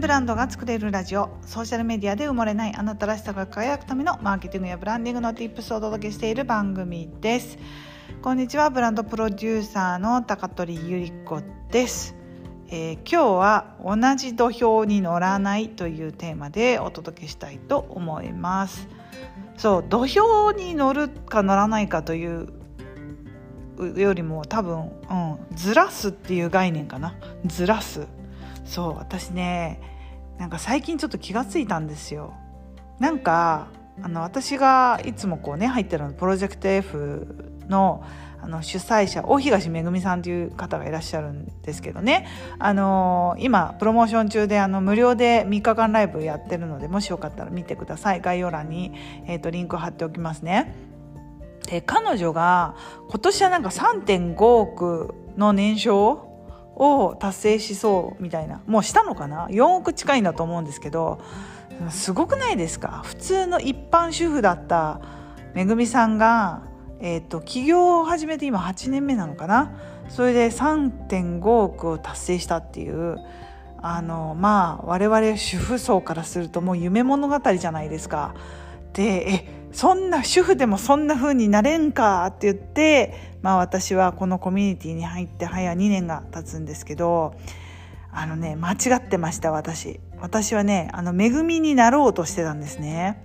ブランドが作れるラジオ。ソーシャルメディアで埋もれないあなたらしさが輝くためのマーケティングやブランディングの Tips をお届けしている番組です。こんにちはブランドプロデューサーの高取ゆり子です、えー、今日は同じ土俵に乗らないというテーマでお届けしたいと思います。そう土俵に乗るか乗らないかというよりも多分、うん、ずらすっていう概念かな。ずらす。そう私ねなんか最近ちょっと気がついたんですよ。なんかあの私がいつもこうね入ってるのプロジェクト F のあの主催者大東めぐみさんという方がいらっしゃるんですけどね。あの今プロモーション中であの無料で3日間ライブやってるのでもしよかったら見てください。概要欄に、えーと、リンク貼っておきますね。で彼女が今年はなんか3.5億の年商を達成しそうみたいな。もうしたのかな？4億近いんだと思うんですけどすごくないですか？普通の一般主婦だっためぐみさんが、えーと、起業を始めて今8年目なのかな？それで3.5億を達成したっていうあのまあ我々主婦層からするともう夢物語じゃないですか。でえそんな主婦でもそんな風になれんかって言って、まあ私はこのコミュニティに入って早2年が経つんですけど、あのね、間違ってました、私。私はね、あの、恵みになろうとしてたんですね。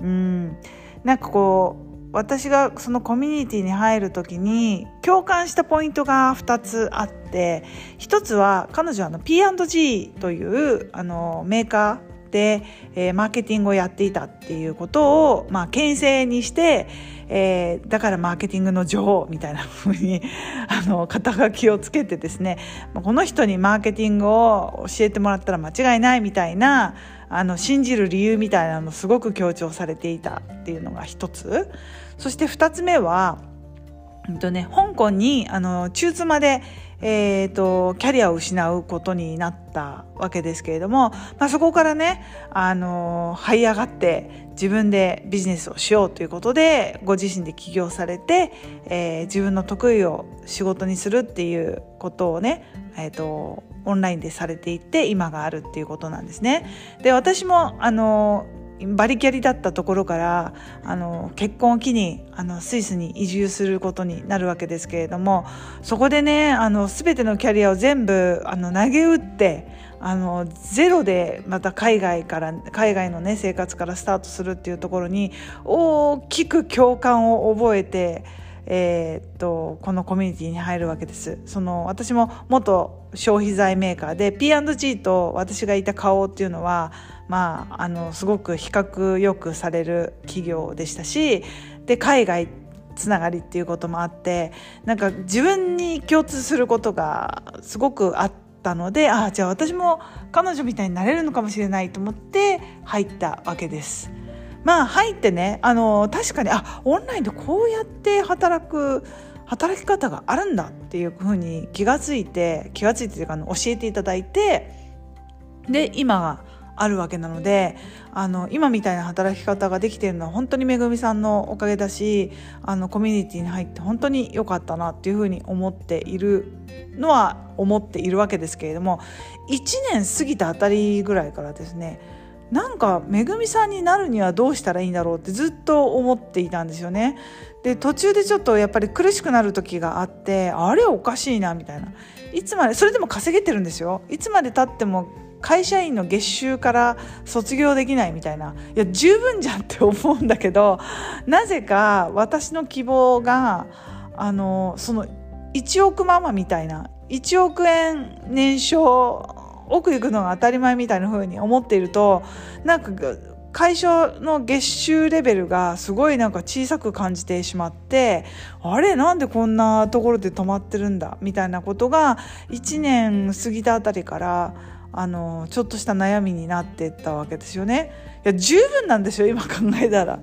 うん。なんかこう、私がそのコミュニティに入る時に共感したポイントが2つあって1つは彼女はあの P&G というあのメーカー、えー、マーケティングをやっていたっていうことを、まあ、牽制にして、えー、だからマーケティングの女王みたいなふうに あの肩書きをつけてですねこの人にマーケティングを教えてもらったら間違いないみたいなあの信じる理由みたいなのすごく強調されていたっていうのが一つ。そして二つ目は、うんとね、香港にあの中妻でえーと、キャリアを失うことになったわけですけれども、まあ、そこからね、あの這い上がって自分でビジネスをしようということでご自身で起業されて、えー、自分の得意を仕事にするっていうことをね、えーと、オンラインでされていって今があるっていうことなんですね。で私もあのバリキャリだったところからあの結婚を機にあのスイスに移住することになるわけですけれどもそこでねあの全てのキャリアを全部あの投げ打ってあのゼロでまた海外から海外のね生活からスタートするっていうところに大きく共感を覚えて。えー、っとこのコミュニティに入るわけですその私も元消費財メーカーで P&G と私がいた花王っていうのはまあ、あのすごく比較よくされる企業でしたしで海外つながりっていうこともあってなんか自分に共通することがすごくあったのでああじゃあ私も彼女みたいになれるのかもしれないと思って入ったわけです。まあ入ってねあの確かにあオンラインでこうやって働く働き方があるんだっていうふうに気がついて気がついてというか教えていただいてで今はあるわけなのであの今みたいな働き方ができているのは本当にめぐみさんのおかげだしあのコミュニティに入って本当に良かったなっていうふうに思っているのは思っているわけですけれども1年過ぎたあたりぐらいからですねなんかめぐみさんになるにはどうしたらいいんだろうってずっと思っていたんですよね。で途中でちょっとやっぱり苦しくなる時があってあれおかしいなみたいな。いつまでそれでも稼げてるんですよ。いつまでたっても会社員の月収から卒業できないみたいな。いや十分じゃんって思うんだけどなぜか私の希望があのその1億ママみたいな。1億円年商奥行くのが当たり前みたいな風に思っているとなんか会社の月収レベルがすごいなんか小さく感じてしまってあれ？なんでこんなところで止まってるんだ？みたいなことが1年過ぎたあたりからあのちょっとした悩みになってったわけですよね。いや十分なんですよ今考えたら。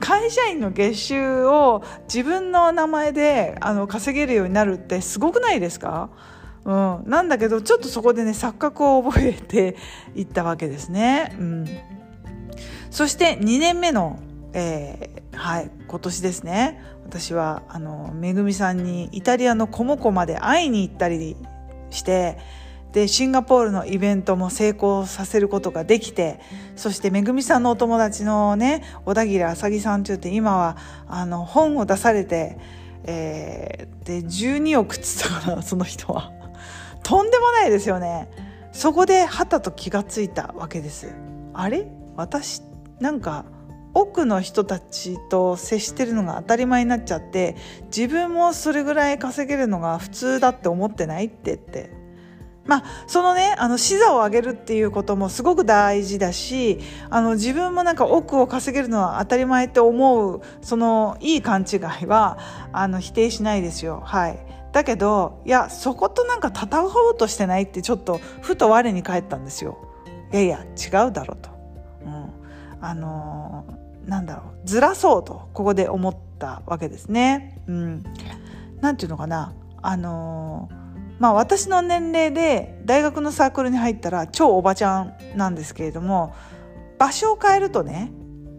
会社員の月収を自分の名前であの稼げるようになるってすごくないですか？うん、なんだけどちょっとそこでね錯覚を覚えていったわけですね。うん、そして2年目の、えー、はい、今年ですね。私はあのめぐみさんにイタリアのコモコまで会いに行ったりしてでシンガポールのイベントも成功させることができてそしてめぐみさんのお友達のね小田切あさぎさんって言って今はあの本を出されて、えー、で12億っつったかなその人は。とんでもないですよね。そこではたと気がついたわけです。あれ？私？なんか奥の人たちと接してるのが当たり前になっちゃって自分もそれぐらい稼げるのが普通だって思ってないってって。まあ、そのねあの視座を上げるっていうこともすごく大事だしあの自分もなんか億を稼げるのは当たり前って思うそのいい勘違いはあの否定しないですよ。はい。だけどいやそことなんか戦おうとしてないってちょっとふと我に返ったんですよ。いやいや違うだろうと。うん、あのー、なんだろうずらそうとここで思ったわけですね。うん、なんていうのかなあのーまあ私の年齢で大学のサークルに入ったら超おばちゃんなんですけれども場所を変えるとね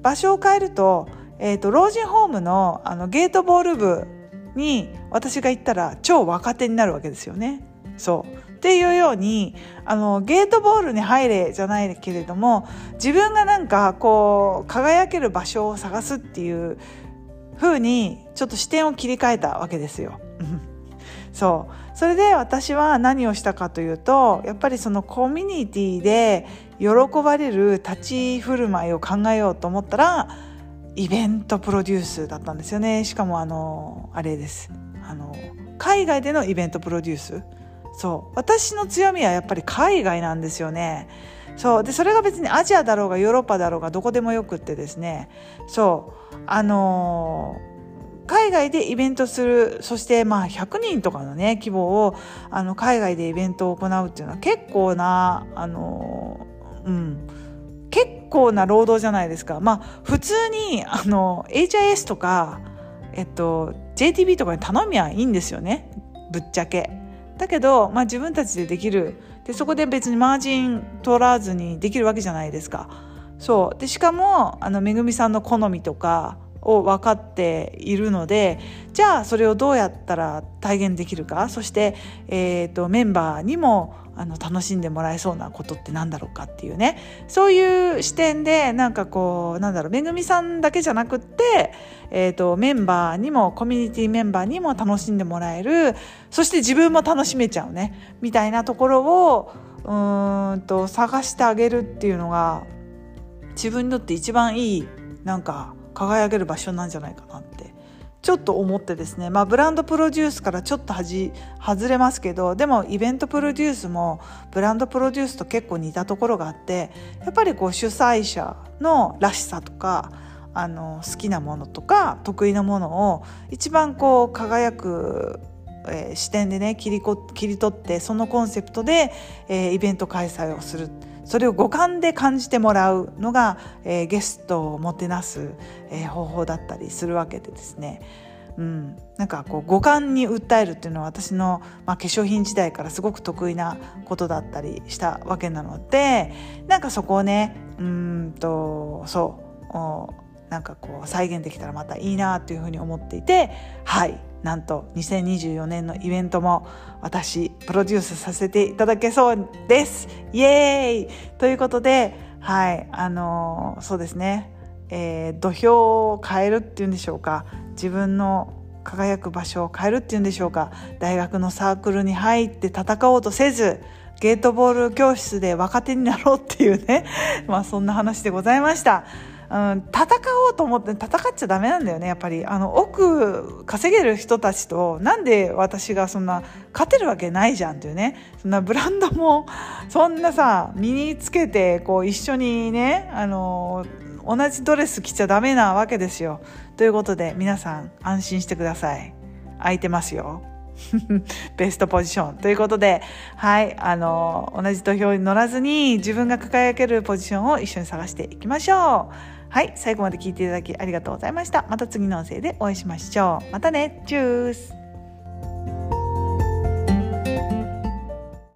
場所を変えると,、えーと、老人ホームのあのゲートボール部に私が行ったら超若手になるわけですよね。そうっていうようにあのゲートボールに入れじゃないけれども自分がなんかこう輝ける場所を探すっていう風にちょっと視点を切り替えたわけですよ。そうそれで私は何をしたかというとやっぱりそのコミュニティで喜ばれる立ち振る舞いを考えようと思ったらイベントプロデュースだったんですよね。しかもあのあれです。あの海外でのイベントプロデュース。そう。私の強みはやっぱり海外なんですよね。そう。でそれが別にアジアだろうがヨーロッパだろうがどこでもよくってですね。そう。あのー海外でイベントするそしてまあ100人とかのね規模をあの海外でイベントを行うっていうのは結構なあのうん。構な労働じゃないですか。まあ普通にあの HIS とかえっと JTB とかに頼みはいいんですよねぶっちゃけ。だけど、まあ、自分たちでできるでそこで別にマージン取らずにできるわけじゃないですか。そうでしかもあのめぐみさんの好みとかを分かっているのでじゃあそれをどうやったら体現できるかそして、えーと、メンバーにもあの楽しんでもらえそうなことって何だろうかっていうね。そういう視点でなんかこうなんだろうめぐみさんだけじゃなくって、えーと、メンバーにもコミュニティメンバーにも楽しんでもらえるそして自分も楽しめちゃうねみたいなところをうんと探してあげるっていうのが自分にとって一番いいなんか輝ける場所なんじゃないかなってちょっと思ってですね、まあ、ブランドプロデュースからちょっとはじ外れますけどでもイベントプロデュースもブランドプロデュースと結構似たところがあってやっぱりこう主催者のらしさとかあの好きなものとか得意なものを一番こう輝くえー、視点でね切りこ切り取ってそのコンセプトで、えー、イベント開催をする。それを五感で感じてもらうのが、えー、ゲストをもてなす、えー、方法だったりするわけでですね、うん、なんかこう五感に訴えるっていうのは私の、まあ、化粧品時代からすごく得意なことだったりしたわけなのでなんかそこをねうんとそう。なんかこう再現できたらまたいいなというふうに思っていてはい。なんと2024年のイベントも私プロデュースさせていただけそうです。イエーイ。ということではいあのー、そうですね、えー、土俵を変えるっていうんでしょうか。自分の輝く場所を変えるっていうんでしょうか。大学のサークルに入って戦おうとせずゲートボール教室で若手になろうっていうね。まあそんな話でございました。うん、戦おうと思って戦っちゃダメなんだよねやっぱり。あの億稼げる人たちとなんで私がそんな勝てるわけないじゃんっていうね。そんなブランドもそんなさ身につけてこう一緒にねあの同じドレス着ちゃダメなわけですよ。ということで皆さん安心してください。空いてますよ。ベストポジションということで、はい、あの、同じ土俵に乗らずに自分が輝けるポジションを一緒に探していきましょう。はい、最後まで聞いていただきありがとうございました。また次の音声でお会いしましょう。またね、チュース